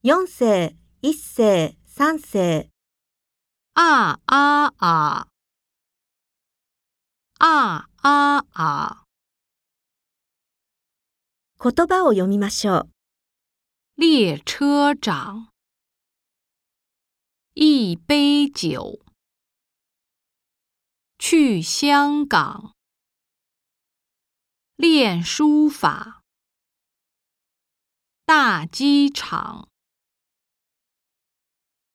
四世、一世、三世、ああああああ！言葉を読みましょう。列車長，一杯酒，去香港，练书法，大机场。